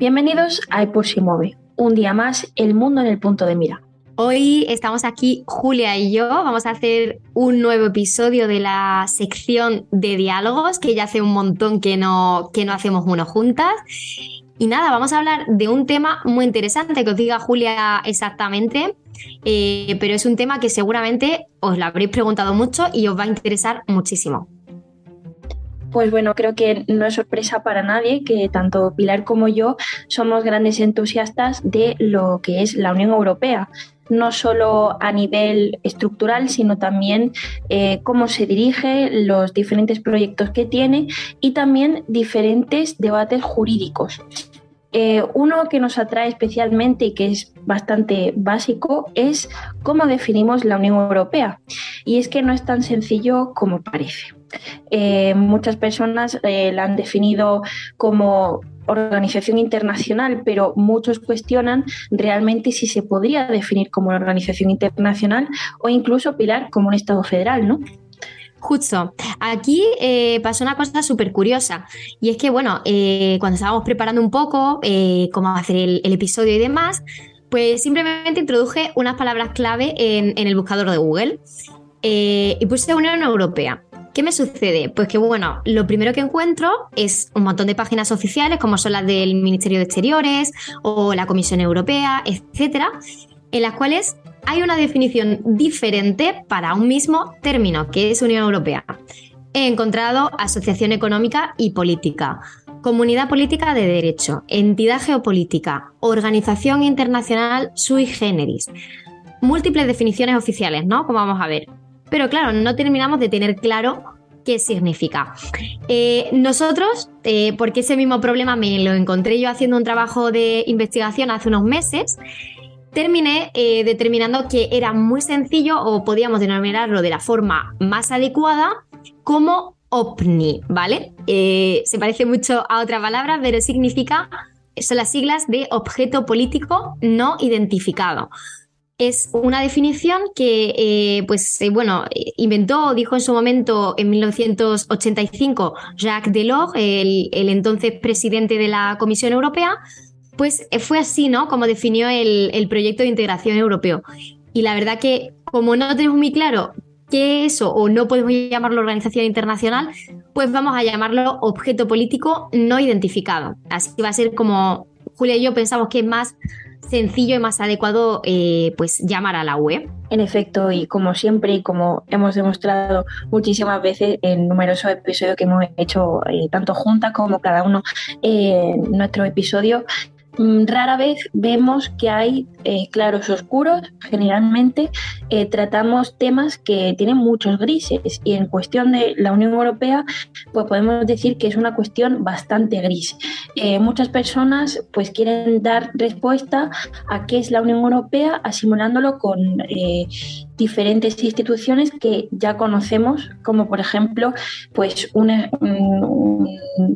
Bienvenidos a Epos y Mueve, un día más, el mundo en el punto de mira. Hoy estamos aquí, Julia y yo, vamos a hacer un nuevo episodio de la sección de diálogos, que ya hace un montón que no, que no hacemos uno juntas. Y nada, vamos a hablar de un tema muy interesante, que os diga Julia exactamente, eh, pero es un tema que seguramente os lo habréis preguntado mucho y os va a interesar muchísimo. Pues bueno, creo que no es sorpresa para nadie que tanto Pilar como yo somos grandes entusiastas de lo que es la Unión Europea no solo a nivel estructural, sino también eh, cómo se dirige, los diferentes proyectos que tiene y también diferentes debates jurídicos. Eh, uno que nos atrae especialmente y que es bastante básico es cómo definimos la Unión Europea. Y es que no es tan sencillo como parece. Eh, muchas personas eh, la han definido como organización internacional, pero muchos cuestionan realmente si se podría definir como una organización internacional o incluso, Pilar, como un Estado federal, ¿no? Justo. Aquí eh, pasó una cosa súper curiosa. Y es que, bueno, cuando estábamos preparando un poco cómo hacer el, episodio y demás, pues simplemente introduje unas palabras clave en el buscador de Google. y puse Unión Europea. ¿Qué me sucede? Pues que bueno, lo primero que encuentro es un montón de páginas oficiales como son las del Ministerio de Exteriores o la Comisión Europea, etcétera, en las cuales hay una definición diferente para un mismo término, que es Unión Europea. He encontrado asociación económica y política, comunidad política de derecho, entidad geopolítica, organización internacional sui generis. Múltiples definiciones oficiales, ¿no? Como vamos a ver. Pero claro, no terminamos de tener claro qué significa. Eh, nosotros, eh, porque ese mismo problema me lo encontré yo haciendo un trabajo de investigación hace unos meses, terminé eh, determinando que era muy sencillo o podíamos denominarlo de la forma más adecuada como OPNI, ¿vale? se parece mucho a otra palabra, pero significa, son las siglas de objeto político no identificado es una definición que, eh, pues, eh, bueno, inventó, dijo en su momento, en 1985, Jacques Delors, el, entonces presidente de la Comisión Europea, pues eh, fue así, ¿no? Como definió el, el, proyecto de integración europeo. Y la verdad que, como no tenemos muy claro qué es eso, o no podemos llamarlo organización internacional, pues vamos a llamarlo objeto político no identificado. Así va a ser como Julia y yo pensamos que es más sencillo y más adecuado eh, pues llamar a la web. En efecto, y como siempre y como hemos demostrado muchísimas veces en numerosos episodios que hemos hecho eh, tanto juntas como cada uno en nuestro episodio, rara vez vemos que hay eh, claros oscuros. Generalmente eh, tratamos temas que tienen muchos grises y en cuestión de la Unión Europea, pues podemos decir que es una cuestión bastante gris. Eh, muchas personas pues quieren dar respuesta a qué es la Unión Europea asimilándolo con diferentes instituciones que ya conocemos, como por ejemplo, pues un,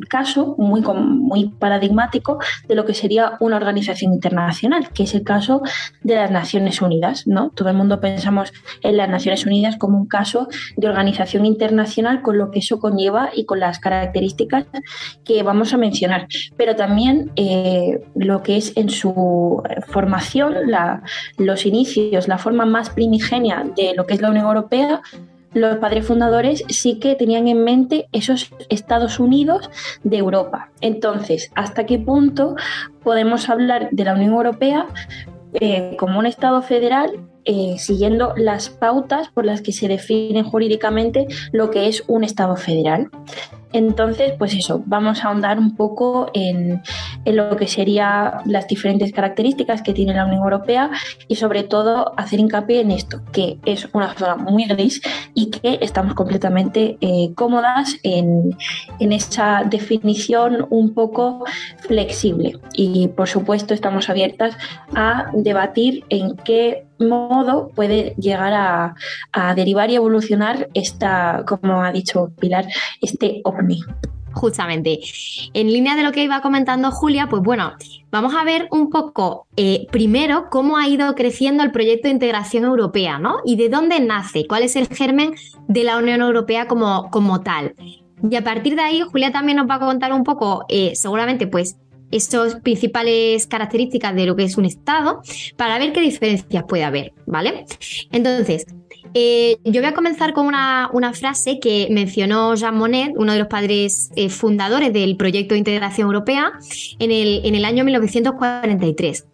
caso muy, muy paradigmático de lo que sería una organización internacional, que es el caso de las Naciones Unidas. ¿no? Todo el mundo pensamos en las Naciones Unidas como un caso de organización internacional con lo que eso conlleva y con las características que vamos a mencionar. Pero también eh, lo que es en su formación, los inicios, la forma más primigenia de lo que es la Unión Europea, los padres fundadores sí que tenían en mente esos Estados Unidos de Europa. Entonces, ¿hasta qué punto podemos hablar de la Unión Europea eh, como un Estado federal eh, siguiendo las pautas por las que se define jurídicamente lo que es un Estado federal? Entonces, pues eso, vamos a ahondar un poco en, lo que serían las diferentes características que tiene la Unión Europea y sobre todo hacer hincapié en esto, que es una zona muy gris y que estamos completamente eh, cómodas en, en esa definición un poco flexible. Y por supuesto estamos abiertas a debatir en qué modo puede llegar a, derivar y evolucionar esta, como ha dicho Pilar, este ovni. Justamente. En línea de lo que iba comentando Julia, pues bueno, vamos a ver un poco eh, primero cómo ha ido creciendo el proyecto de integración europea, ¿no? Y de dónde nace, cuál es el germen de la Unión Europea como, como tal. Y a partir de ahí, Julia también nos va a contar un poco, eh, seguramente, pues esas principales características de lo que es un Estado para ver qué diferencias puede haber, ¿vale? Entonces, eh, yo voy a comenzar con una, frase que mencionó Jean Monnet, uno de los padres eh, fundadores del proyecto de integración europea, en el, en el año 1943.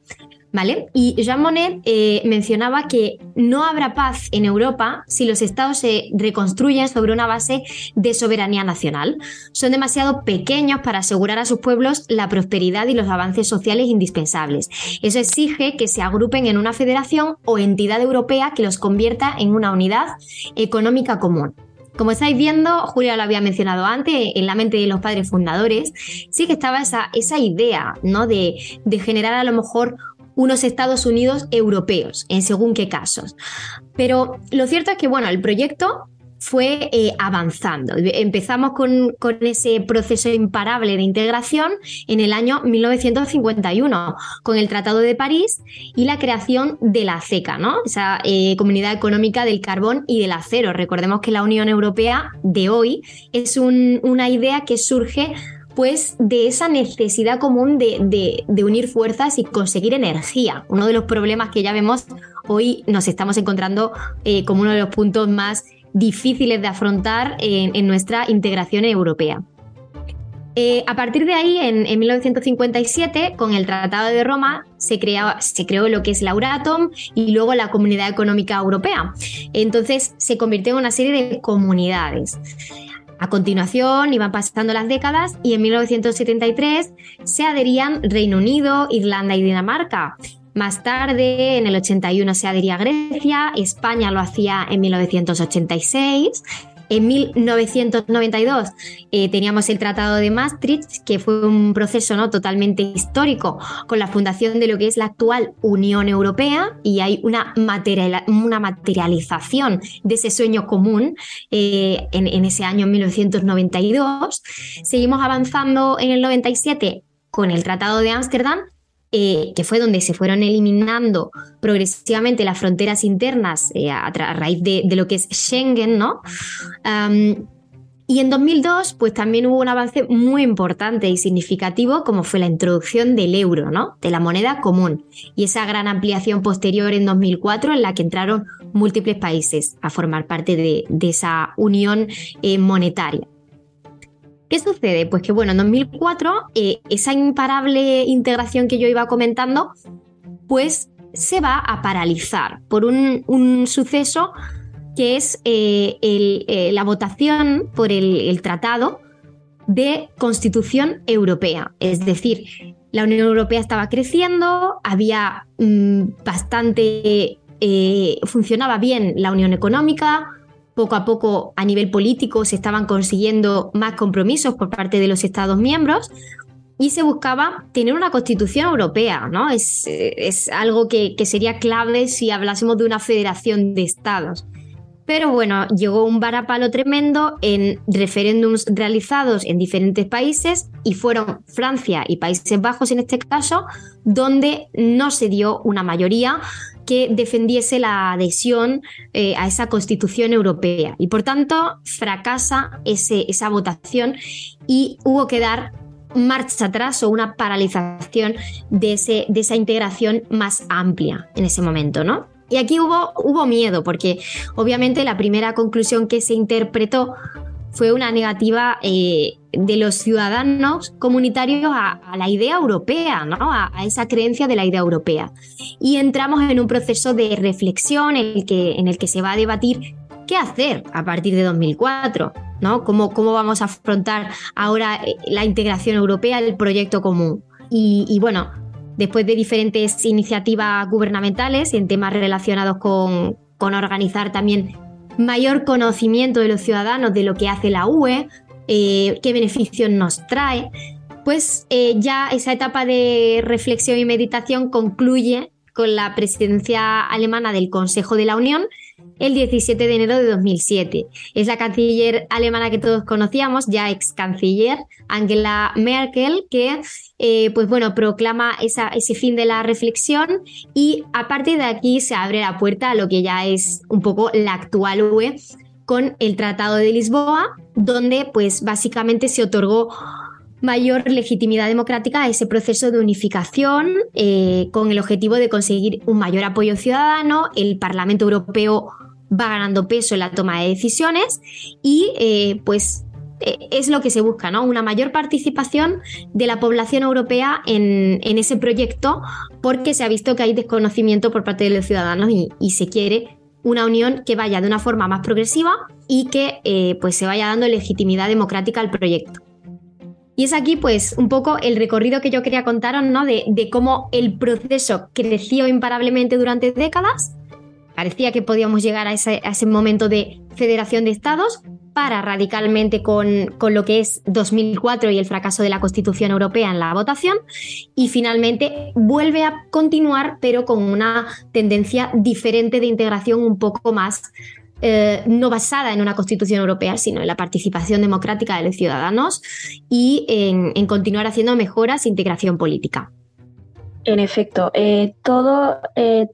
¿Vale? Y Jean Monnet eh, mencionaba que no habrá paz en Europa si los estados se reconstruyen sobre una base de soberanía nacional. Son demasiado pequeños para asegurar a sus pueblos la prosperidad y los avances sociales indispensables. Eso exige que se agrupen en una federación o entidad europea que los convierta en una unidad económica común. Como estáis viendo, Julia lo había mencionado antes, en la mente de los padres fundadores, sí que estaba esa, esa idea, ¿no? De, de generar a lo mejor unos Estados Unidos europeos, en según qué casos. Pero lo cierto es que, bueno, el proyecto fue eh, avanzando. Empezamos con, con, ese proceso imparable de integración en el año 1951, con el Tratado de París y la creación de la CECA, ¿no? esa eh, Comunidad Económica del Carbón y del Acero. Recordemos que la Unión Europea de hoy es una idea que surge pues de esa necesidad común de, unir fuerzas y conseguir energía. Uno de los problemas que ya vemos hoy nos estamos encontrando eh, como uno de los puntos más difíciles de afrontar en, nuestra integración europea. Eh, a partir de ahí, en, 1957, con el Tratado de Roma, se, se, creó lo que es la Euratom y luego la Comunidad Económica Europea. Entonces se convirtió en una serie de comunidades. A continuación iban pasando las décadas y en 1973 se adherían Reino Unido, Irlanda y Dinamarca. Más tarde, en el 81 se adhería Grecia, España lo hacía en 1986 en 1992 eh, teníamos el Tratado de Maastricht, que fue un proceso ¿no? totalmente histórico con la fundación de lo que es la actual Unión Europea y hay una, una materialización de ese sueño común eh, en ese año 1992. Seguimos avanzando en el 97 con el Tratado de Ámsterdam eh, que fue donde se fueron eliminando progresivamente las fronteras internas eh, a, raíz de, lo que es Schengen, ¿no? y en 2002, pues también hubo un avance muy importante y significativo, como fue la introducción del euro, ¿no? De la moneda común. Y esa gran ampliación posterior en 2004, en la que entraron múltiples países a formar parte de, esa unión eh, monetaria. ¿Qué sucede? Pues que bueno, en 2004 eh, esa imparable integración que yo iba comentando, pues se va a paralizar por un, suceso que es eh, eh, la votación por el, Tratado de Constitución Europea. Es decir, la Unión Europea estaba creciendo, había mm, bastante, funcionaba bien la Unión Económica, poco a poco a nivel político se estaban consiguiendo más compromisos por parte de los Estados miembros y se buscaba tener una constitución europea, ¿no? Es, es algo que, que, sería clave si hablásemos de una federación de estados. Pero bueno, llegó un varapalo tremendo en referéndums realizados en diferentes países y fueron Francia y Países Bajos en este caso, donde no se dio una mayoría que defendiese la adhesión eh, a esa constitución europea. Y por tanto, fracasa ese, esa votación y hubo que dar marcha atrás o una paralización de, ese, de esa integración más amplia en ese momento, ¿no? Y aquí hubo, hubo miedo, porque obviamente la primera conclusión que se interpretó fue una negativa eh, de los ciudadanos comunitarios a, la idea europea, ¿no? A, esa creencia de la idea europea. Y entramos en un proceso de reflexión en el que, en el que se va a debatir qué hacer a partir de 2004, ¿no? ¿Cómo, cómo vamos a afrontar ahora eh, la integración europea, el proyecto común? Y, bueno, después de diferentes iniciativas gubernamentales en temas relacionados con, con organizar también mayor conocimiento de los ciudadanos de lo que hace la UE, eh, qué beneficios nos trae, pues eh, ya esa etapa de reflexión y meditación concluye con la presidencia alemana del Consejo de la Unión el 17 de enero de 2007. Es la canciller alemana que todos conocíamos, ya ex canciller, Angela Merkel, que eh, pues bueno, proclama ese fin de la reflexión y a partir de aquí se abre la puerta a lo que ya es un poco la actual UE con el Tratado de Lisboa, donde pues básicamente se otorgó mayor legitimidad democrática a ese proceso de unificación eh, con el objetivo de conseguir un mayor apoyo ciudadano. El Parlamento Europeo va ganando peso en la toma de decisiones y eh, pues eh, es lo que se busca, ¿no? Una mayor participación de la población europea en, ese proyecto porque se ha visto que hay desconocimiento por parte de los ciudadanos y, se quiere una unión que vaya de una forma más progresiva y que pues se vaya dando legitimidad democrática al proyecto. Y es aquí, pues, un poco el recorrido que yo quería contaros, ¿no? De, cómo el proceso creció imparablemente durante décadas. Parecía que podíamos llegar a ese, momento de federación de estados para radicalmente con, con, lo que es 2004 y el fracaso de la Constitución Europea en la votación y finalmente vuelve a continuar pero con una tendencia diferente de integración un poco más eh, no basada en una constitución europea, sino en la participación democrática de los ciudadanos y en, continuar haciendo mejoras e integración política. En efecto, eh, eh,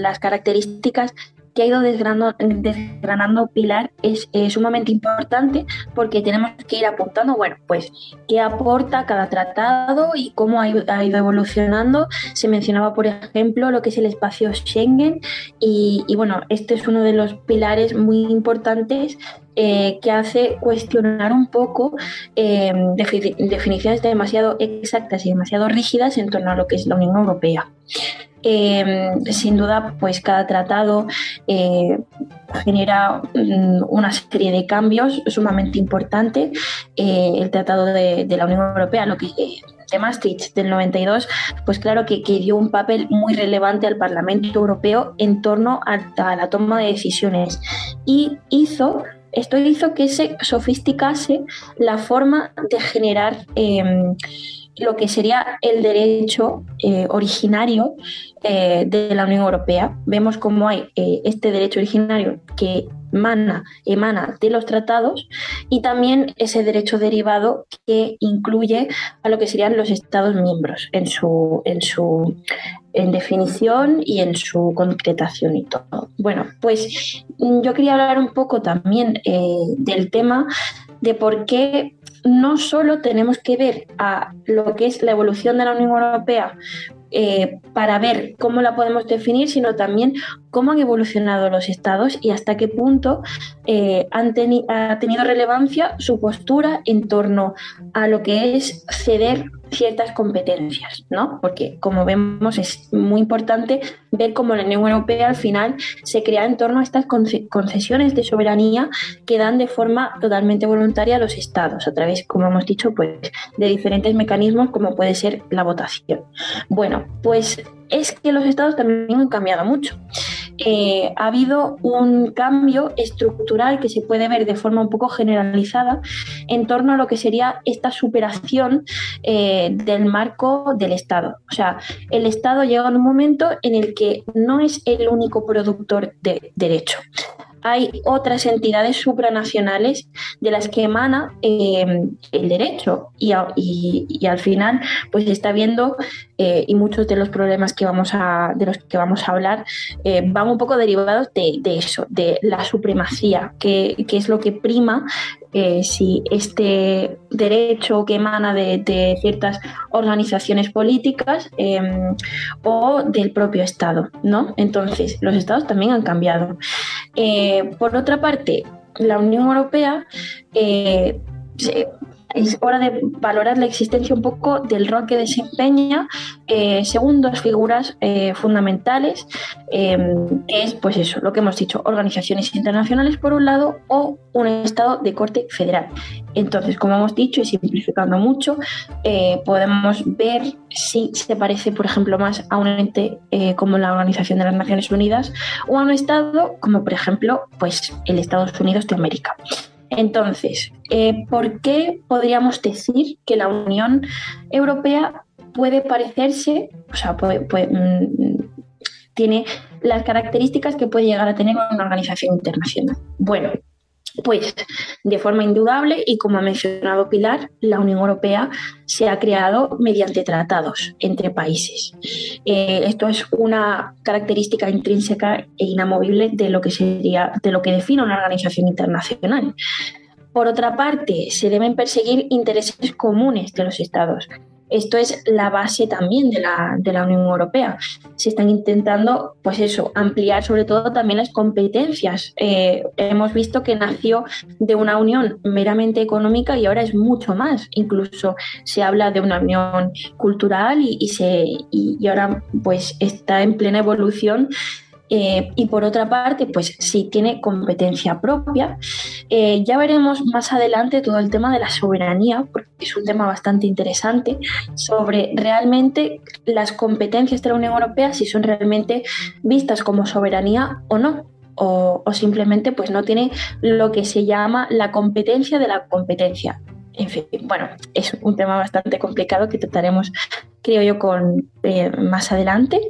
las características que ha ido desgranando, Pilar es sumamente importante porque tenemos que ir apuntando, bueno, pues qué aporta cada tratado y cómo ha ido, evolucionando. Se mencionaba, por ejemplo, lo que es el espacio Schengen y, bueno, este es uno de los pilares muy importantes eh, que hace cuestionar un poco eh, definiciones demasiado exactas y demasiado rígidas en torno a lo que es la Unión Europea. Em, sin duda, pues cada tratado eh, genera mm, una serie de cambios sumamente importantes. Eh, el tratado de, la Unión Europea, lo que de Maastricht del 92, pues claro que, dio un papel muy relevante al Parlamento Europeo en torno a, la toma de decisiones y hizo esto hizo que se sofisticase la forma de generar em, lo que sería el derecho eh, originario eh, de la Unión Europea. Vemos cómo hay eh, este derecho originario que emana, emana de los tratados y también ese derecho derivado que incluye a lo que serían los Estados miembros en su, en su en definición y en su concretación y todo. Bueno, pues yo quería hablar un poco también del tema de por qué no solo tenemos que ver a lo que es la evolución de la Unión Europea eh, para ver cómo la podemos definir, sino también cómo han evolucionado los estados y hasta qué punto eh, han ha tenido relevancia su postura en torno a lo que es ceder ciertas competencias, ¿no? Porque como vemos es muy importante ver cómo la Unión Europea al final se crea en torno a estas concesiones de soberanía que dan de forma totalmente voluntaria a los estados, a través, como hemos dicho, pues de diferentes mecanismos como puede ser la votación. Bueno, pues es que los estados también han cambiado mucho. Eh, ha habido un cambio estructural que se puede ver de forma un poco generalizada en torno a lo que sería esta superación eh, del marco del Estado. O sea, el Estado llega a un momento en el que no es el único productor de derecho hay otras entidades supranacionales de las que emana eh, el derecho y, al final pues está viendo eh, y muchos de los problemas que vamos a, de los que vamos a hablar eh, van un poco derivados de, eso, de la supremacía, que, es lo que prima si este derecho que emana de, ciertas organizaciones políticas em, o del propio Estado, ¿no? Entonces, los estados también han cambiado. Eh, por otra parte, la Unión Europea eh, es hora de valorar la existencia un poco del rol que desempeña eh, según dos figuras eh, fundamentales, em, que es pues eso, lo que hemos dicho, organizaciones internacionales por un lado o un Estado de corte federal. Entonces, como hemos dicho y simplificando mucho, eh, podemos ver si se parece, por ejemplo, más a un ente como la Organización de las Naciones Unidas o a un Estado como, por ejemplo, pues el Estados Unidos de América. Entonces, eh, ¿por qué podríamos decir que la Unión Europea puede parecerse, o sea, mm, tiene las características que puede llegar a tener una organización internacional? Bueno, pues de forma indudable y como ha mencionado Pilar, la Unión Europea se ha creado mediante tratados entre países. Eh, esto es una característica intrínseca e inamovible de lo que sería, de lo que define una organización internacional. Por otra parte, se deben perseguir intereses comunes de los estados. Esto es la base también de la, de la, Unión Europea. Se están intentando, pues eso, ampliar sobre todo también las competencias. Eh, hemos visto que nació de una unión meramente económica y ahora es mucho más. Incluso se habla de una unión cultural y, y se, y, ahora pues está en plena evolución eh, y por otra parte, pues sí tiene competencia propia. Eh, ya veremos más adelante todo el tema de la soberanía, porque es un tema bastante interesante, sobre realmente las competencias de la Unión Europea, si son realmente vistas como soberanía o no. O, simplemente pues no tiene lo que se llama la competencia de la competencia. En fin, bueno, es un tema bastante complicado que trataremos, creo yo, con eh, más adelante.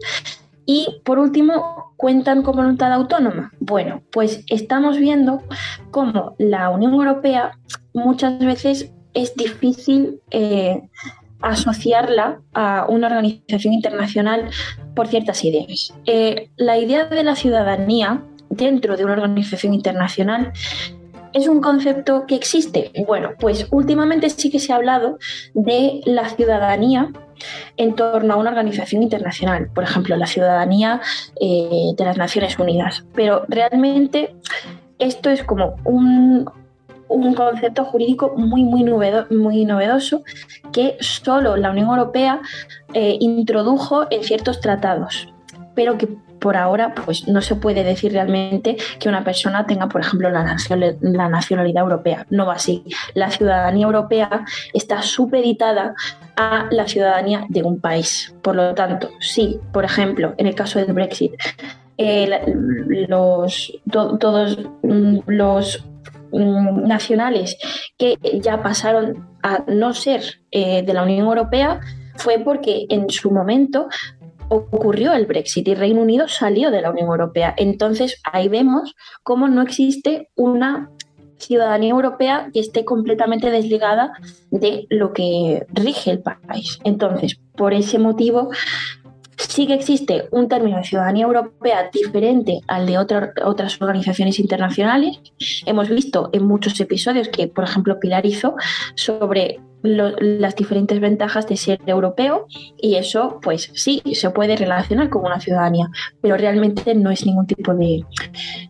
Y por último, cuentan con voluntad autónoma. Bueno, pues estamos viendo cómo la Unión Europea muchas veces es difícil eh, asociarla a una organización internacional por ciertas ideas. Eh, la idea de la ciudadanía dentro de una organización internacional ¿Es un concepto que existe? Bueno, pues últimamente sí que se ha hablado de la ciudadanía en torno a una organización internacional, por ejemplo, la ciudadanía eh, de las Naciones Unidas. Pero realmente esto es como un, concepto jurídico muy, muy, muy, novedoso que solo la Unión Europea eh, introdujo en ciertos tratados, pero que por ahora pues no se puede decir realmente que una persona tenga, por ejemplo, la, nacionalidad europea. No va así. La ciudadanía europea está supeditada a la ciudadanía de un país. Por lo tanto, sí, por ejemplo, en el caso del Brexit, eh, los, todos mm, los mm, nacionales que ya pasaron a no ser eh, de la Unión Europea fue porque en su momento ocurrió el Brexit y Reino Unido salió de la Unión Europea. Entonces ahí vemos cómo no existe una ciudadanía europea que esté completamente desligada de lo que rige el país. Entonces, por ese motivo, sí que existe un término de ciudadanía europea diferente al de otras organizaciones internacionales. Hemos visto en muchos episodios que, por ejemplo, Pilar hizo sobre las diferentes ventajas de ser europeo y eso, pues sí, se puede relacionar con una ciudadanía, pero realmente no es ningún tipo de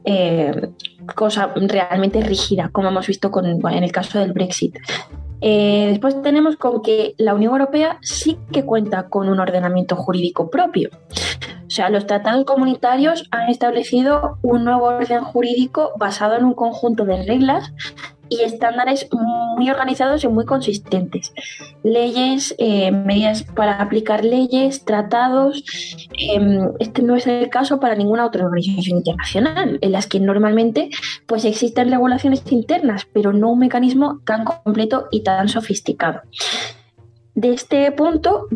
eh, cosa realmente rígida, como hemos visto en el caso del Brexit. Eh, después tenemos con que la Unión Europea sí que cuenta con un ordenamiento jurídico propio. O sea, los tratados comunitarios han establecido un nuevo orden jurídico basado en un conjunto de reglas y estándares muy organizados y muy consistentes. Leyes, eh, medidas para aplicar leyes, tratados. Em, este no es el caso para ninguna otra organización internacional, en las que normalmente pues, existen regulaciones internas, pero no un mecanismo tan completo y tan sofisticado. De este punto,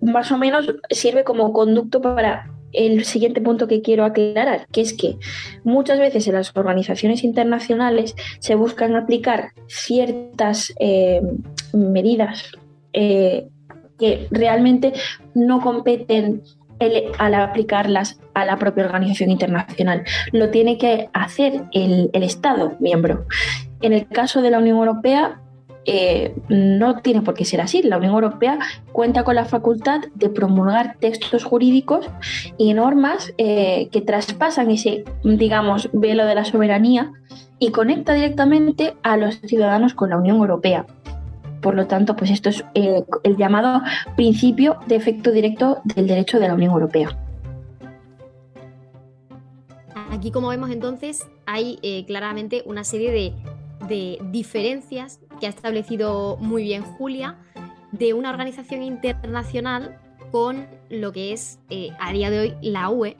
más o menos sirve como conducto para el siguiente punto que quiero aclarar, que es que muchas veces en las organizaciones internacionales se buscan aplicar ciertas eh, medidas eh, que realmente no competen al aplicarlas a la propia organización internacional. Lo tiene que hacer el Estado miembro. En el caso de la Unión Europea, eh, no tiene por qué ser así. La Unión Europea cuenta con la facultad de promulgar textos jurídicos y normas eh, que traspasan ese, digamos, velo de la soberanía y conecta directamente a los ciudadanos con la Unión Europea. Por lo tanto, pues esto es eh, el llamado principio de efecto directo del derecho de la Unión Europea. Aquí, como vemos entonces, hay claramente una serie de de diferencias que ha establecido muy bien Julia de una organización internacional con lo que es eh, a día de hoy la UE.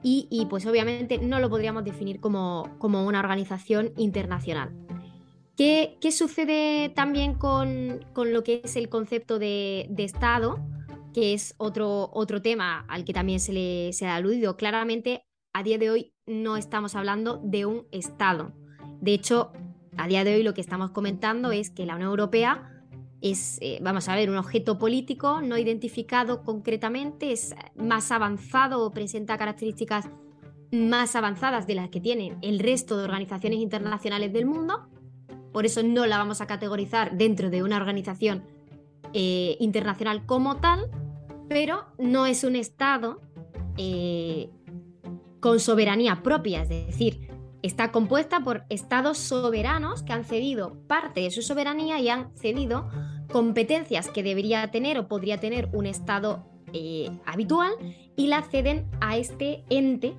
Y, pues obviamente no lo podríamos definir como, como una organización internacional. ¿Qué, sucede también con, lo que es el concepto de, Estado? Que es otro, otro tema al que también se le se ha aludido. Claramente, a día de hoy no estamos hablando de un Estado. De hecho, a día de hoy lo que estamos comentando es que la Unión Europea es, eh, vamos a ver, un objeto político no identificado concretamente, es más avanzado o presenta características más avanzadas de las que tienen el resto de organizaciones internacionales del mundo, por eso no la vamos a categorizar dentro de una organización eh, internacional como tal, pero no es un Estado eh, con soberanía propia, es decir, está compuesta por estados soberanos que han cedido parte de su soberanía y han cedido competencias que debería tener o podría tener un estado eh, habitual y la ceden a este ente,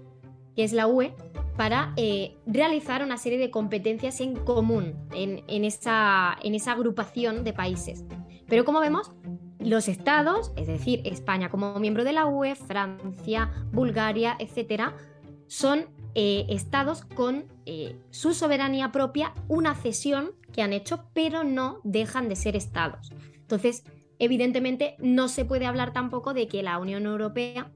que es la UE, para eh, realizar una serie de competencias en común en, esa, en esa agrupación de países. Pero como vemos, los estados, es decir, España como miembro de la UE, Francia, Bulgaria, etcétera, son eh, estados con su soberanía propia, una cesión que han hecho, pero no dejan de ser estados. Entonces, evidentemente, no se puede hablar tampoco de que la Unión Europea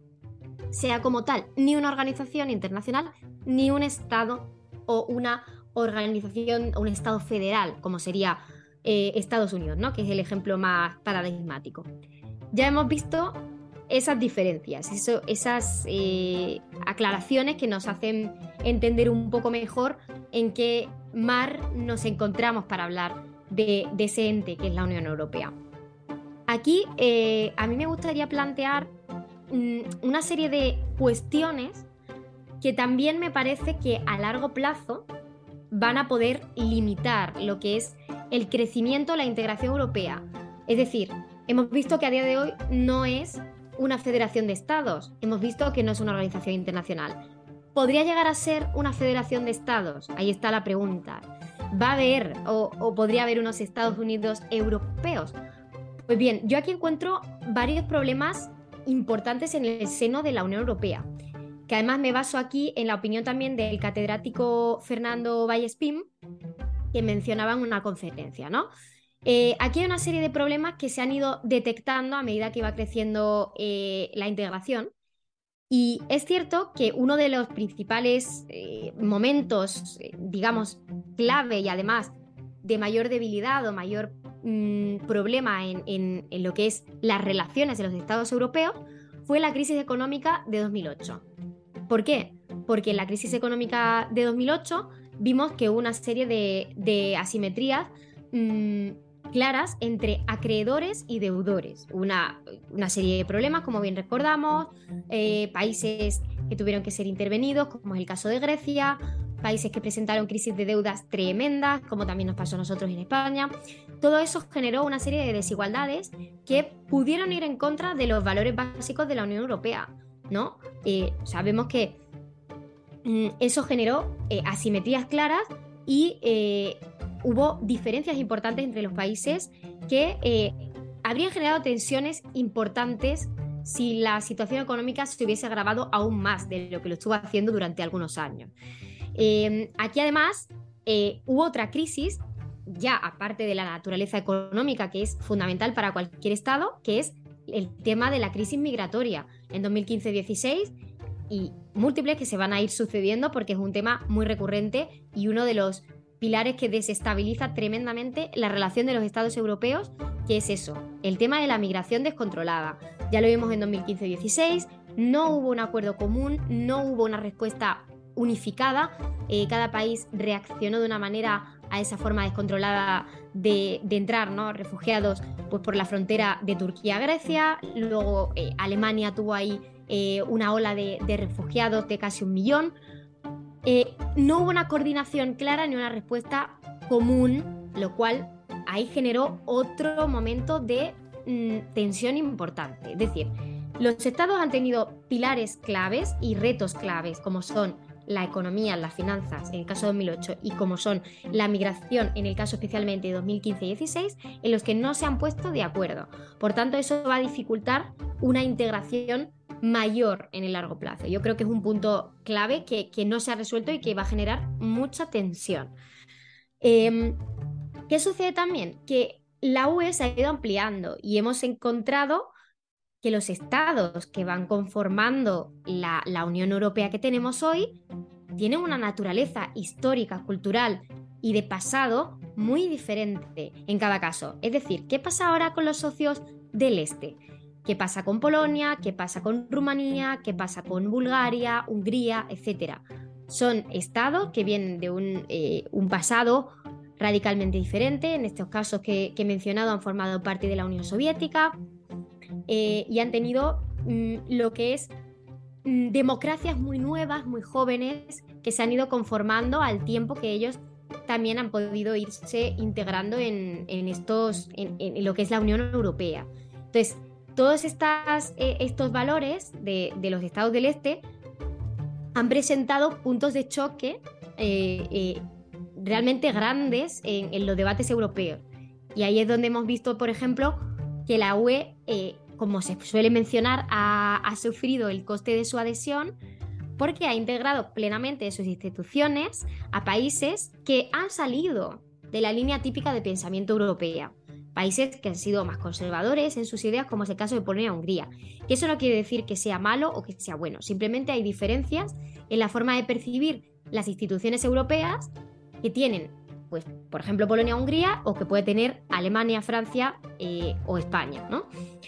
sea como tal ni una organización internacional ni un Estado o una organización un Estado federal, como sería eh, Estados Unidos, ¿no? que es el ejemplo más paradigmático. Ya hemos visto esas diferencias, esas eh, aclaraciones que nos hacen entender un poco mejor en qué mar nos encontramos para hablar de, ese ente que es la Unión Europea. Aquí eh, a mí me gustaría plantear mm, una serie de cuestiones que también me parece que a largo plazo van a poder limitar lo que es el crecimiento, la integración europea. Es decir, hemos visto que a día de hoy no es una federación de estados, hemos visto que no es una organización internacional. ¿Podría llegar a ser una federación de estados? Ahí está la pregunta. ¿Va a haber o, podría haber unos Estados Unidos europeos? Pues bien, yo aquí encuentro varios problemas importantes en el seno de la Unión Europea, que además me baso aquí en la opinión también del catedrático Fernando Vallespín, que mencionaba en una conferencia, ¿no? Eh, aquí hay una serie de problemas que se han ido detectando a medida que iba creciendo eh, la integración y es cierto que uno de los principales eh, momentos, digamos, clave y además de mayor debilidad o mayor mm, problema en, lo que es las relaciones de los estados europeos fue la crisis económica de 2008. ¿Por qué? Porque en la crisis económica de 2008 vimos que hubo una serie de, asimetrías mm, claras entre acreedores y deudores. Una, serie de problemas, como bien recordamos, eh, países que tuvieron que ser intervenidos, como es el caso de Grecia, países que presentaron crisis de deudas tremendas, como también nos pasó a nosotros en España. Todo eso generó una serie de desigualdades que pudieron ir en contra de los valores básicos de la Unión Europea. ¿no? Eh, sabemos que mm, eso generó eh, asimetrías claras y hubo diferencias importantes entre los países que eh, habrían generado tensiones importantes si la situación económica se hubiese agravado aún más de lo que lo estuvo haciendo durante algunos años. Em, aquí además eh, hubo otra crisis, ya aparte de la naturaleza económica, que es fundamental para cualquier Estado, que es el tema de la crisis migratoria en 2015-16 y múltiples que se van a ir sucediendo porque es un tema muy recurrente y uno de los pilares que desestabiliza tremendamente la relación de los estados europeos, que es eso, el tema de la migración descontrolada. Ya lo vimos en 2015-16, no hubo un acuerdo común, no hubo una respuesta unificada, eh, cada país reaccionó de una manera a esa forma descontrolada de, entrar, ¿no? Refugiados pues, por la frontera de Turquía a Grecia, luego eh, Alemania tuvo ahí eh, una ola de refugiados de casi un millón, eh, no hubo una coordinación clara ni una respuesta común, lo cual ahí generó otro momento de mm, tensión importante. Es decir, los estados han tenido pilares claves y retos claves, como son la economía, las finanzas en el caso de 2008 y como son la migración en el caso especialmente de 2015 y 16, en los que no se han puesto de acuerdo. Por tanto, eso va a dificultar una integración mayor en el largo plazo. Yo creo que es un punto clave que, no se ha resuelto y que va a generar mucha tensión. Em, ¿Qué sucede también? Que la UE se ha ido ampliando y hemos encontrado que los estados que van conformando la, Unión Europea que tenemos hoy tienen una naturaleza histórica, cultural y de pasado muy diferente en cada caso. Es decir, ¿qué pasa ahora con los socios del este? ¿Qué pasa con Polonia? ¿Qué pasa con Rumanía? ¿Qué pasa con Bulgaria, Hungría, etcétera? Son estados que vienen de un, eh, pasado radicalmente diferente. En estos casos que, he mencionado han formado parte de la Unión Soviética eh, y han tenido mm, lo que es mm, democracias muy nuevas, muy jóvenes, que se han ido conformando al tiempo que ellos también han podido irse integrando en, estos, en, lo que es la Unión Europea. Entonces, todos estas, eh, estos valores de, los estados del este han presentado puntos de choque eh, realmente grandes en, los debates europeos. Y ahí es donde hemos visto, por ejemplo, que la UE, eh, como se suele mencionar, ha, sufrido el coste de su adhesión porque ha integrado plenamente sus instituciones a países que han salido de la línea típica de pensamiento europea. Países que han sido más conservadores en sus ideas, como es el caso de Polonia-Hungría. Y eso no quiere decir que sea malo o que sea bueno, simplemente hay diferencias en la forma de percibir las instituciones europeas que tienen, pues, por ejemplo, Polonia-Hungría o que puede tener Alemania, Francia eh, o España, ¿no?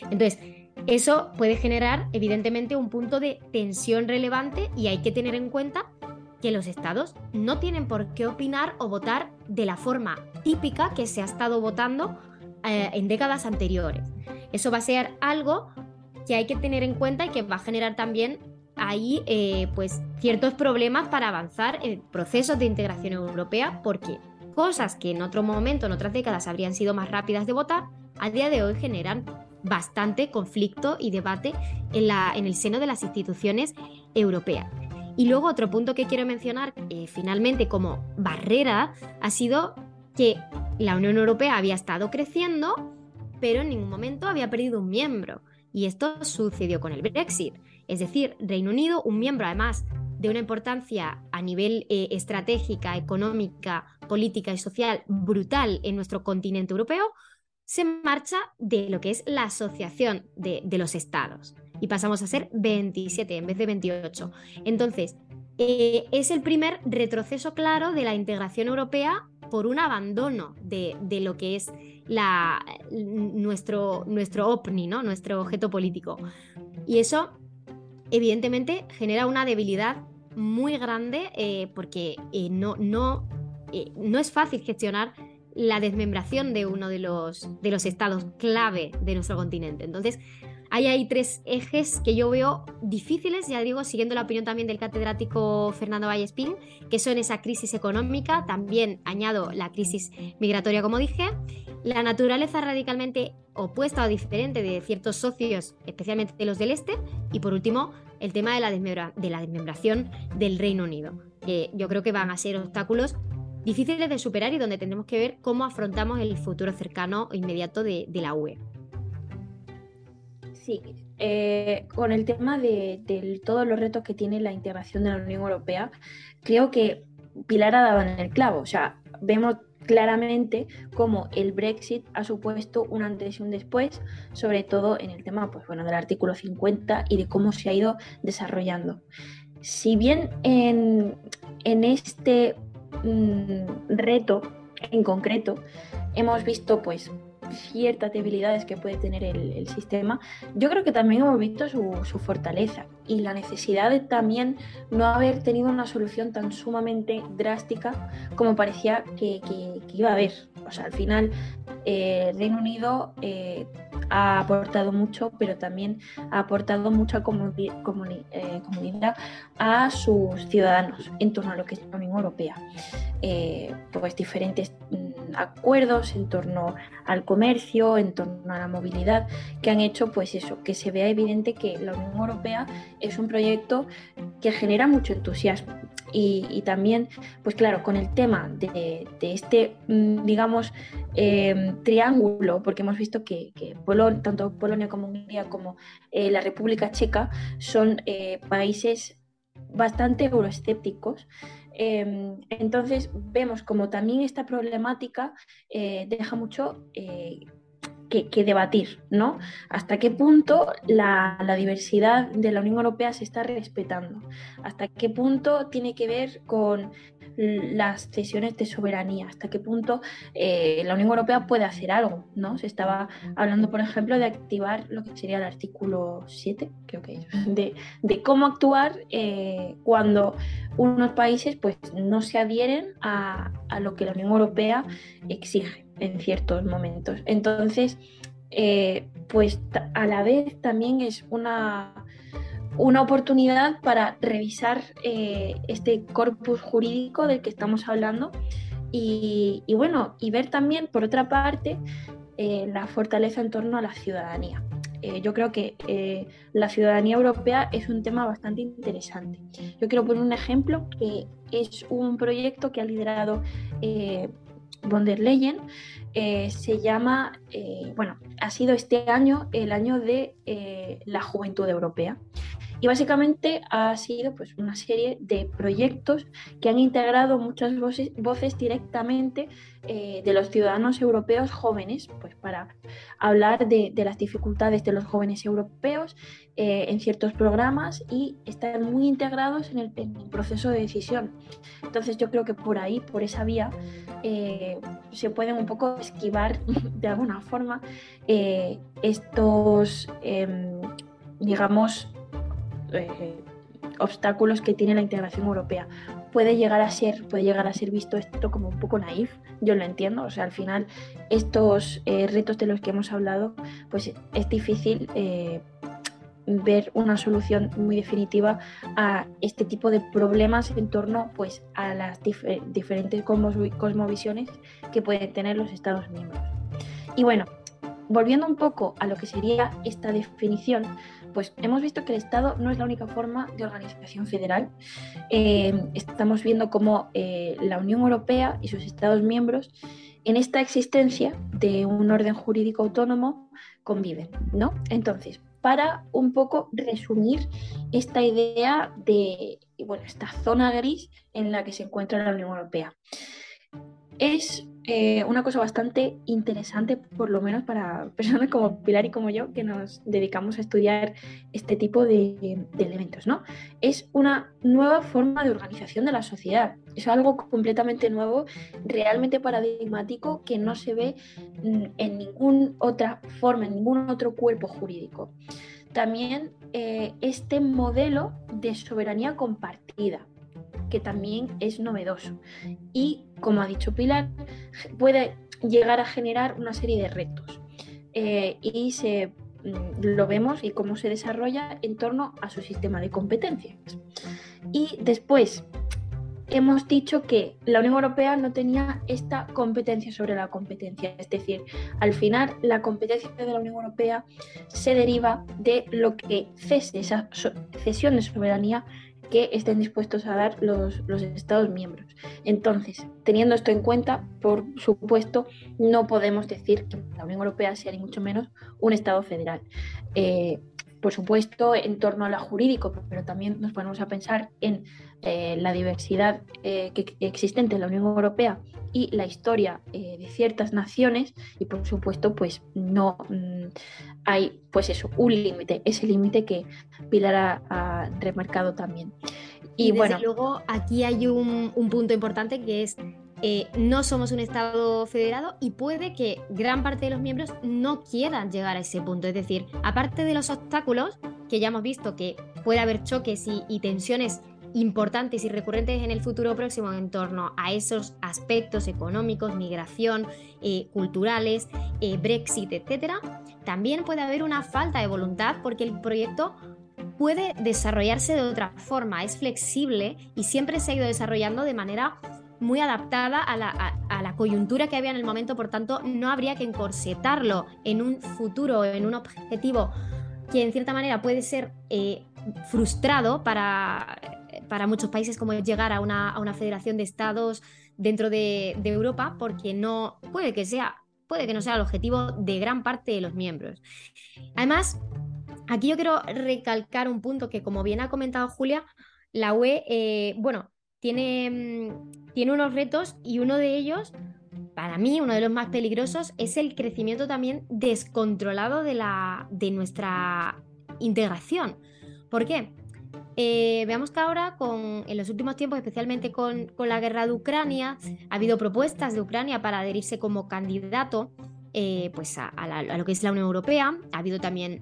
Entonces, eso puede generar, evidentemente, un punto de tensión relevante y hay que tener en cuenta que los estados no tienen por qué opinar o votar de la forma típica que se ha estado votando eh, en décadas anteriores. Eso va a ser algo que hay que tener en cuenta y que va a generar también hay eh, pues ciertos problemas para avanzar en procesos de integración europea porque cosas que en otro momento, en otras décadas habrían sido más rápidas de votar, a día de hoy generan bastante conflicto y debate en, la, en el seno de las instituciones europeas. Y luego otro punto que quiero mencionar eh, finalmente como barrera ha sido que la Unión Europea había estado creciendo, pero en ningún momento había perdido un miembro. Y esto sucedió con el Brexit. Es decir, Reino Unido, un miembro además de una importancia a nivel eh, estratégica, económica, política y social brutal en nuestro continente europeo, se marcha de lo que es la asociación de, los estados y pasamos a ser 27 en vez de 28. Entonces, eh, es el primer retroceso claro de la integración europea por un abandono de, lo que es la, nuestro, nuestro OVNI, ¿no? nuestro objeto político. Y eso, evidentemente, genera una debilidad muy grande eh, porque eh, no, no, eh, no es fácil gestionar la desmembración de uno de los, de los estados clave de nuestro continente. Entonces, hay tres ejes que yo veo difíciles, ya digo, siguiendo la opinión también del catedrático Fernando Vallespín, que son esa crisis económica, también añado la crisis migratoria, como dije, la naturaleza radicalmente opuesta o diferente de ciertos socios, especialmente de los del este, y por último, el tema de la, de la desmembración del Reino Unido, que yo creo que van a ser obstáculos difíciles de superar y donde tendremos que ver cómo afrontamos el futuro cercano o inmediato de, de la UE. Sí, eh, con el tema de, todos los retos que tiene la integración de la Unión Europea, creo que Pilar ha dado en el clavo. O sea, vemos claramente cómo el Brexit ha supuesto un antes y un después, sobre todo en el tema pues, bueno, del artículo 50 y de cómo se ha ido desarrollando. Si bien en, este mm, reto en concreto hemos visto pues ciertas debilidades que puede tener el, sistema, yo creo que también hemos visto su, fortaleza y la necesidad de también no haber tenido una solución tan sumamente drástica como parecía que, iba a haber. O sea, al final eh, Reino Unido eh, ha aportado mucho, pero también ha aportado mucha eh, comunidad a sus ciudadanos en torno a lo que es la Unión Europea. pues diferentes mm, acuerdos en torno al comercio, en torno a la movilidad, que han hecho pues eso, que se vea evidente que la Unión Europea es un proyecto que genera mucho entusiasmo. Y, también, pues claro, con el tema de, este, mm, digamos, em, triángulo, porque hemos visto que, tanto Polonia como Hungría como eh, la República Checa son eh, países bastante euroescépticos. Em, entonces vemos como también esta problemática eh, deja mucho que, debatir, ¿no? Hasta qué punto la, diversidad de la Unión Europea se está respetando, hasta qué punto tiene que ver con las cesiones de soberanía, hasta qué punto eh, la Unión Europea puede hacer algo, ¿no? Se estaba hablando, por ejemplo, de activar lo que sería el artículo 7, creo que es, de, cómo actuar eh, cuando unos países pues, no se adhieren a, a lo que la Unión Europea exige en ciertos momentos. Entonces, eh, pues a la vez también es una, una oportunidad para revisar eh, este corpus jurídico del que estamos hablando y, bueno, y ver también, por otra parte, eh, la fortaleza en torno a la ciudadanía. yo creo que la ciudadanía europea es un tema bastante interesante. Yo quiero poner un ejemplo que es un proyecto que ha liderado von der Leyen, eh, se llama, eh, bueno, ha sido este año el año de eh, la juventud europea. Y básicamente ha sido pues, una serie de proyectos que han integrado muchas voces, voces directamente eh, de los ciudadanos europeos jóvenes, pues para hablar de, las dificultades de los jóvenes europeos eh, en ciertos programas y estar muy integrados en el, proceso de decisión. Entonces yo creo que por ahí, por esa vía, eh, se pueden un poco esquivar de alguna forma estos, em, digamos, eh, obstáculos que tiene la integración europea. Puede llegar a ser, puede llegar a ser visto esto como un poco naif, yo lo entiendo, o sea, al final estos eh, retos de los que hemos hablado, pues es difícil eh, ver una solución muy definitiva a este tipo de problemas en torno pues, a las diferentes cosmovisiones que pueden tener los Estados miembros. Y bueno, volviendo un poco a lo que sería esta definición, pues hemos visto que el Estado no es la única forma de organización federal. Eh, estamos viendo cómo eh, la Unión Europea y sus Estados miembros en esta existencia de un orden jurídico autónomo conviven, ¿no? Entonces, para un poco resumir esta idea de, bueno, esta zona gris en la que se encuentra la Unión Europea. Es eh, una cosa bastante interesante, por lo menos para personas como Pilar y como yo, que nos dedicamos a estudiar este tipo de, elementos, ¿no? Es una nueva forma de organización de la sociedad. Es algo completamente nuevo, realmente paradigmático, que no se ve en ninguna otra forma, en ningún otro cuerpo jurídico. También eh, este modelo de soberanía compartida, que también es novedoso. Y, como ha dicho Pilar, puede llegar a generar una serie de retos. Eh, y se, mm, lo vemos y cómo se desarrolla en torno a su sistema de competencias. Y después, hemos dicho que la Unión Europea no tenía esta competencia sobre la competencia. Es decir, al final la competencia de la Unión Europea se deriva de lo que cese esa cesión de soberanía que estén dispuestos a dar los, Estados miembros. Entonces, teniendo esto en cuenta, por supuesto, no podemos decir que la Unión Europea sea ni mucho menos un Estado federal. Eh, por supuesto, en torno a lo jurídico, pero también nos ponemos a pensar en eh, la diversidad eh, que existente en la Unión Europea y la historia eh, de ciertas naciones y, por supuesto, pues no mm, hay, pues eso, un límite, ese límite que Pilar ha, remarcado también. Y, bueno, luego aquí hay un, un punto importante que es eh, no somos un Estado federado y puede que gran parte de los miembros no quieran llegar a ese punto. Es decir, aparte de los obstáculos, que ya hemos visto que puede haber choques y, tensiones importantes y recurrentes en el futuro próximo en torno a esos aspectos económicos, migración, eh, culturales, eh, Brexit, etc., también puede haber una falta de voluntad porque el proyecto puede desarrollarse de otra forma, es flexible y siempre se ha ido desarrollando de manera muy adaptada a la, coyuntura que había en el momento, por tanto no habría que encorsetarlo en un futuro, en un objetivo que en cierta manera puede ser eh, frustrado para, muchos países como es llegar a una, federación de estados dentro de, de, Europa, porque no puede que sea, puede que no sea el objetivo de gran parte de los miembros. Además, aquí yo quiero recalcar un punto que, como bien ha comentado Julia, la UE, eh, bueno, tiene, mm, tiene unos retos y uno de ellos para mí uno de los más peligrosos es el crecimiento también descontrolado de, la, de nuestra integración. ¿Por qué? Eh, veamos que ahora, con, en los últimos tiempos, especialmente con, la guerra de Ucrania, ha habido propuestas de Ucrania para adherirse como candidato eh, pues a, lo que es la Unión Europea. Ha habido también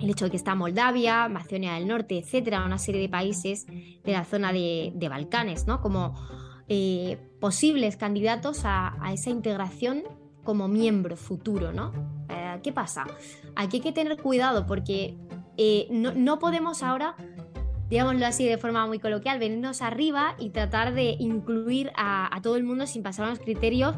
el hecho de que está Moldavia, Macedonia del Norte, etcétera, una serie de países de la zona de, Balcanes, ¿no? Como eh, posibles candidatos a, esa integración como miembro futuro, ¿no? ¿Qué pasa? Aquí hay que tener cuidado porque no, no podemos ahora digámoslo así de forma muy coloquial, venirnos arriba y tratar de incluir a, todo el mundo sin pasar unos criterios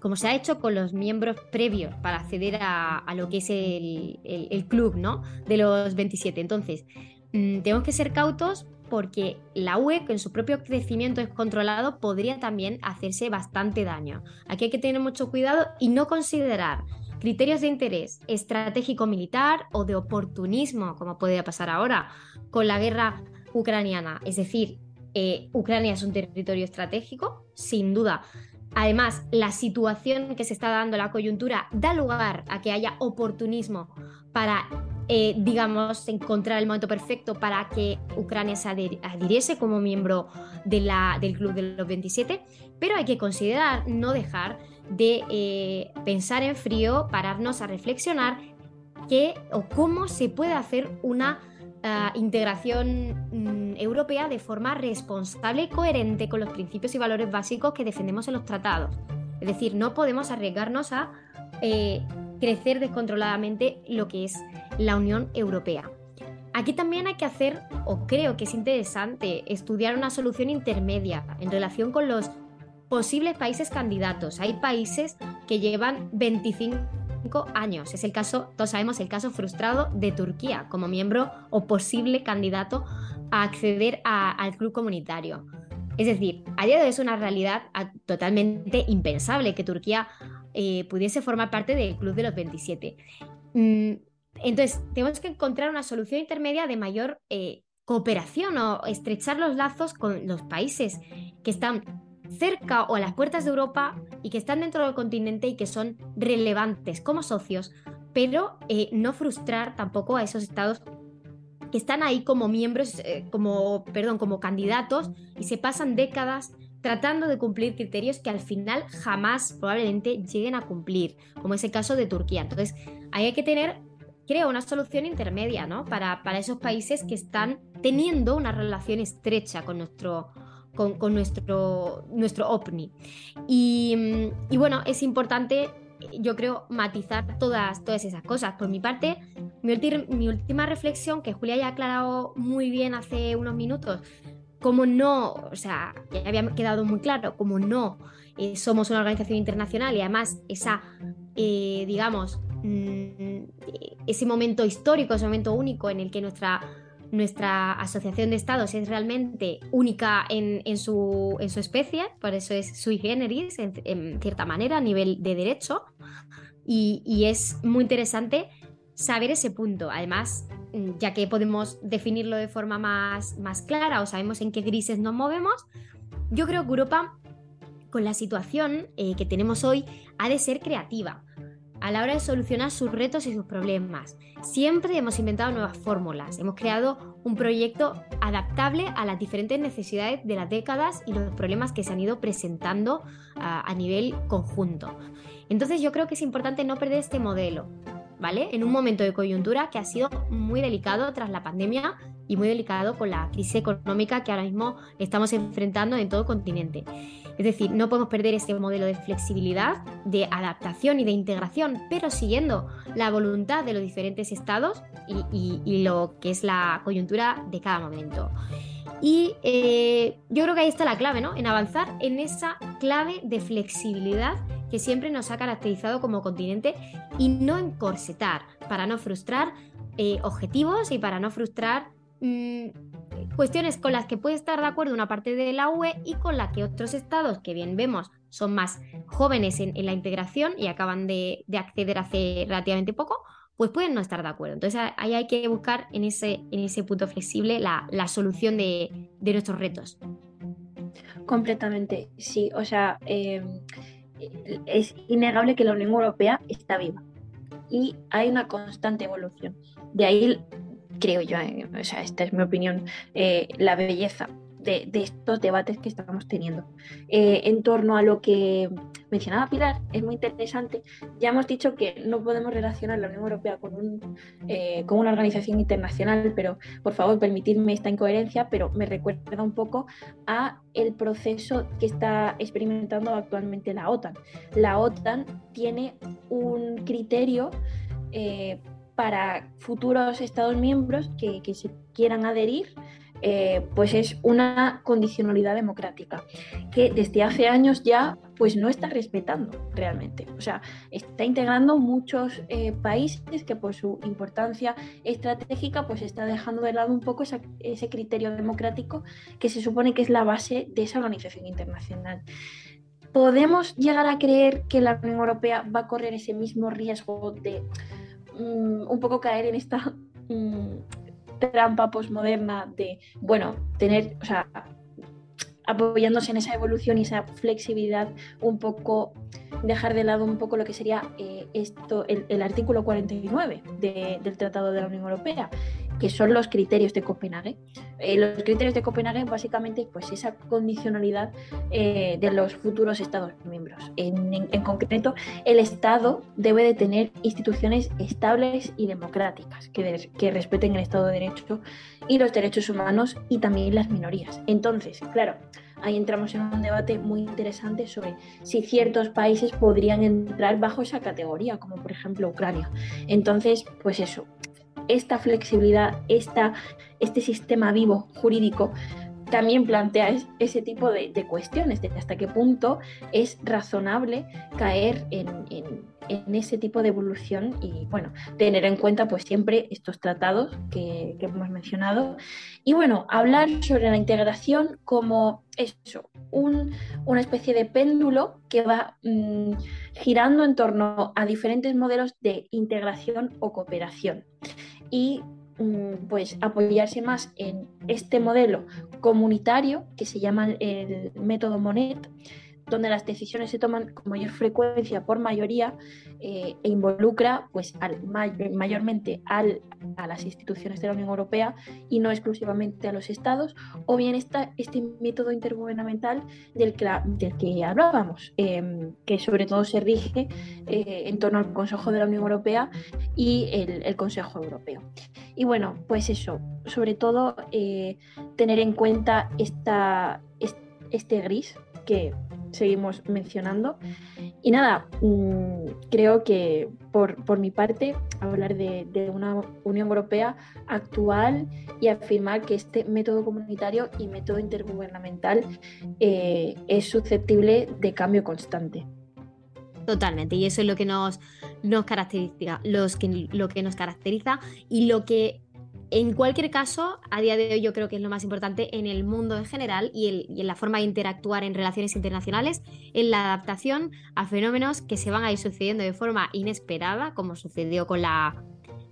como se ha hecho con los miembros previos para acceder a, lo que es el, club ¿no? de los 27. Entonces, mm, tenemos que ser cautos porque la UE, con su propio crecimiento descontrolado, podría también hacerse bastante daño. Aquí hay que tener mucho cuidado y no considerar criterios de interés estratégico militar o de oportunismo, como podría pasar ahora con la guerra ucraniana. Es decir, eh, Ucrania es un territorio estratégico, sin duda. Además, la situación que se está dando, la coyuntura, da lugar a que haya oportunismo para, eh, digamos, encontrar el momento perfecto para que Ucrania se adhiriese como miembro del Club de los 27, pero hay que considerar no dejar de eh, pensar en frío, pararnos a reflexionar qué o cómo se puede hacer una ah, integración mm, europea de forma responsable y coherente con los principios y valores básicos que defendemos en los tratados. Es decir, no podemos arriesgarnos a eh, crecer descontroladamente lo que es la Unión Europea. Aquí también hay que hacer, o creo que es interesante, estudiar una solución intermedia en relación con los posibles países candidatos. Hay países que llevan 25 años. Es el caso, todos sabemos, el caso frustrado de Turquía como miembro o posible candidato a acceder al club comunitario. Es decir, a es una realidad totalmente impensable que Turquía eh, pudiese formar parte del club de los 27. Mm, entonces, tenemos que encontrar una solución intermedia de mayor eh, cooperación o estrechar los lazos con los países que están cerca o a las puertas de Europa y que están dentro del continente y que son relevantes como socios, pero eh, no frustrar tampoco a esos estados que están ahí como miembros, eh, como, perdón, como candidatos y se pasan décadas tratando de cumplir criterios que al final jamás probablemente lleguen a cumplir, como es el caso de Turquía. Entonces, ahí hay que tener, creo, una solución intermedia, ¿no? Para, para esos países que están teniendo una relación estrecha con nuestro, con, nuestro, nuestro OVNI. Y, bueno, es importante, yo creo, matizar todas, todas esas cosas. Por mi parte, mi, mi última reflexión, que Julia ya ha aclarado muy bien hace unos minutos, como no, o sea, ya había quedado muy claro, como no eh, somos una organización internacional y además esa, eh, digamos, mm, ese momento histórico, ese momento único en el que nuestra nuestra asociación de estados es realmente única en, su, especie, por eso es sui generis, en, cierta manera, a nivel de derecho, y, es muy interesante saber ese punto. Además, ya que podemos definirlo de forma más, más clara o sabemos en qué grises nos movemos, yo creo que Europa, con la situación eh, que tenemos hoy, ha de ser creativa a la hora de solucionar sus retos y sus problemas. Siempre hemos inventado nuevas fórmulas, hemos creado un proyecto adaptable a las diferentes necesidades de las décadas y los problemas que se han ido presentando a, a nivel conjunto. Entonces yo creo que es importante no perder este modelo, ¿vale? En un momento de coyuntura que ha sido muy delicado tras la pandemia y muy delicado con la crisis económica que ahora mismo estamos enfrentando en todo el continente. Es decir, no podemos perder este modelo de flexibilidad, de adaptación y de integración, pero siguiendo la voluntad de los diferentes estados y, lo que es la coyuntura de cada momento. Y eh, yo creo que ahí está la clave, ¿no? En avanzar en esa clave de flexibilidad que siempre nos ha caracterizado como continente y no encorsetar para no frustrar eh, objetivos y para no frustrar mm, cuestiones con las que puede estar de acuerdo una parte de la UE y con las que otros estados, que bien vemos, son más jóvenes en, la integración y acaban de, acceder hace relativamente poco, pues pueden no estar de acuerdo. Entonces ahí hay que buscar en ese, en ese punto flexible la, solución de, nuestros retos. Completamente, sí. O sea, em, es innegable que la Unión Europea está viva y hay una constante evolución. De ahí creo yo, eh, o sea, esta es mi opinión, eh, la belleza de, estos debates que estamos teniendo. Eh, en torno a lo que mencionaba Pilar, es muy interesante. Ya hemos dicho que no podemos relacionar la Unión Europea con, un, con una organización internacional, pero por favor permitidme esta incoherencia, pero me recuerda un poco a el proceso que está experimentando actualmente la OTAN. La OTAN tiene un criterio para futuros Estados miembros que, que se quieran adherir eh, pues es una condicionalidad democrática que desde hace años ya pues no está respetando realmente. O sea, está integrando muchos eh, países que por su importancia estratégica pues está dejando de lado un poco ese criterio democrático que se supone que es la base de esa organización internacional. ¿Podemos llegar a creer que la Unión Europea va a correr ese mismo riesgo de mm, un poco caer en esta mm, trampa posmoderna de, bueno, tener, o sea, apoyándose en esa evolución y esa flexibilidad, un poco dejar de lado un poco lo que sería eh, esto, el, artículo 49 del Tratado de la Unión Europea, que son los criterios de Copenhague. Eh, los criterios de Copenhague básicamente pues esa condicionalidad eh, de los futuros Estados miembros. En, concreto, el Estado debe de tener instituciones estables y democráticas que respeten el Estado de Derecho y los derechos humanos y también las minorías. Entonces, claro, ahí entramos en un debate muy interesante sobre si ciertos países podrían entrar bajo esa categoría, como por ejemplo Ucrania. Entonces, pues eso, esta flexibilidad, esta, este sistema vivo jurídico también plantea ese tipo de, cuestiones, de hasta qué punto es razonable caer en, ese tipo de evolución y, bueno, tener en cuenta pues siempre estos tratados que, hemos mencionado. Y, bueno, hablar sobre la integración como eso, una especie de péndulo que va mm, girando en torno a diferentes modelos de integración o cooperación y mm, pues apoyarse más en este modelo comunitario que se llama el método Monet, donde las decisiones se toman con mayor frecuencia por mayoría eh, e involucra pues, mayormente a las instituciones de la Unión Europea y no exclusivamente a los estados, o bien está este método intergubernamental del que, del que hablábamos, em, que sobre todo se rige eh, en torno al Consejo de la Unión Europea y el, el Consejo Europeo. Y bueno, pues eso, sobre todo eh, tener en cuenta esta, este gris que seguimos mencionando. Y nada, mm, creo que por, mi parte, hablar de, una Unión Europea actual y afirmar que este método comunitario y método intergubernamental eh, es susceptible de cambio constante. Totalmente, y eso es lo que nos, nos caracteriza, los que, lo que nos caracteriza y lo que en cualquier caso, a día de hoy yo creo que es lo más importante en el mundo en general y, en la forma de interactuar en relaciones internacionales, en la adaptación a fenómenos que se van a ir sucediendo de forma inesperada, como sucedió con la,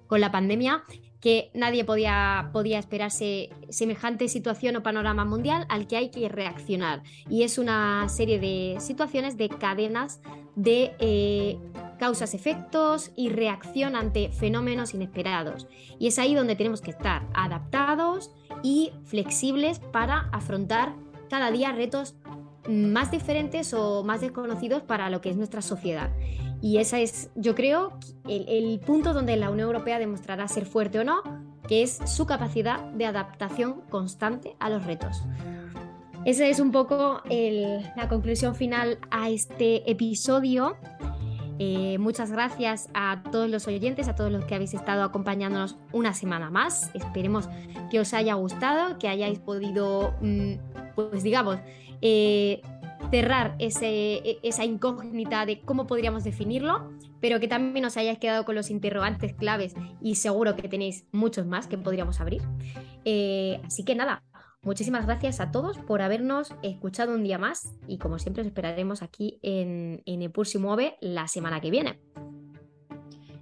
con la pandemia, que nadie podía, podía esperarse semejante situación o panorama mundial al que hay que reaccionar. Y es una serie de situaciones, de cadenas de eh, causas-efectos y reacción ante fenómenos inesperados. Y es ahí donde tenemos que estar adaptados y flexibles para afrontar cada día retos más diferentes o más desconocidos para lo que es nuestra sociedad. Y ese es, yo creo, el, punto donde la Unión Europea demostrará ser fuerte o no, que es su capacidad de adaptación constante a los retos. Esa es un poco la conclusión final a este episodio. Eh, muchas gracias a todos los oyentes, a todos los que habéis estado acompañándonos una semana más. Esperemos que os haya gustado, que hayáis podido, mm, pues digamos, eh, cerrar e, esa incógnita de cómo podríamos definirlo, pero que también os hayáis quedado con los interrogantes claves y seguro que tenéis muchos más que podríamos abrir. Eh, así que nada, Muchísimas gracias a todos por habernos escuchado un día más y como siempre os esperaremos aquí en, en Epur mueve la semana que viene.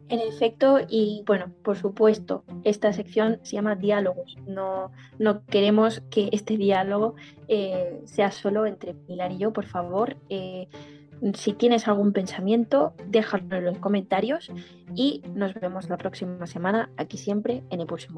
En efecto, y bueno, por supuesto, esta sección se llama diálogos. No, no queremos que este diálogo eh, sea solo entre Pilar y yo, por favor. Eh, Si tienes algún pensamiento, déjalo en los comentarios y nos vemos la próxima semana aquí siempre en Impulso.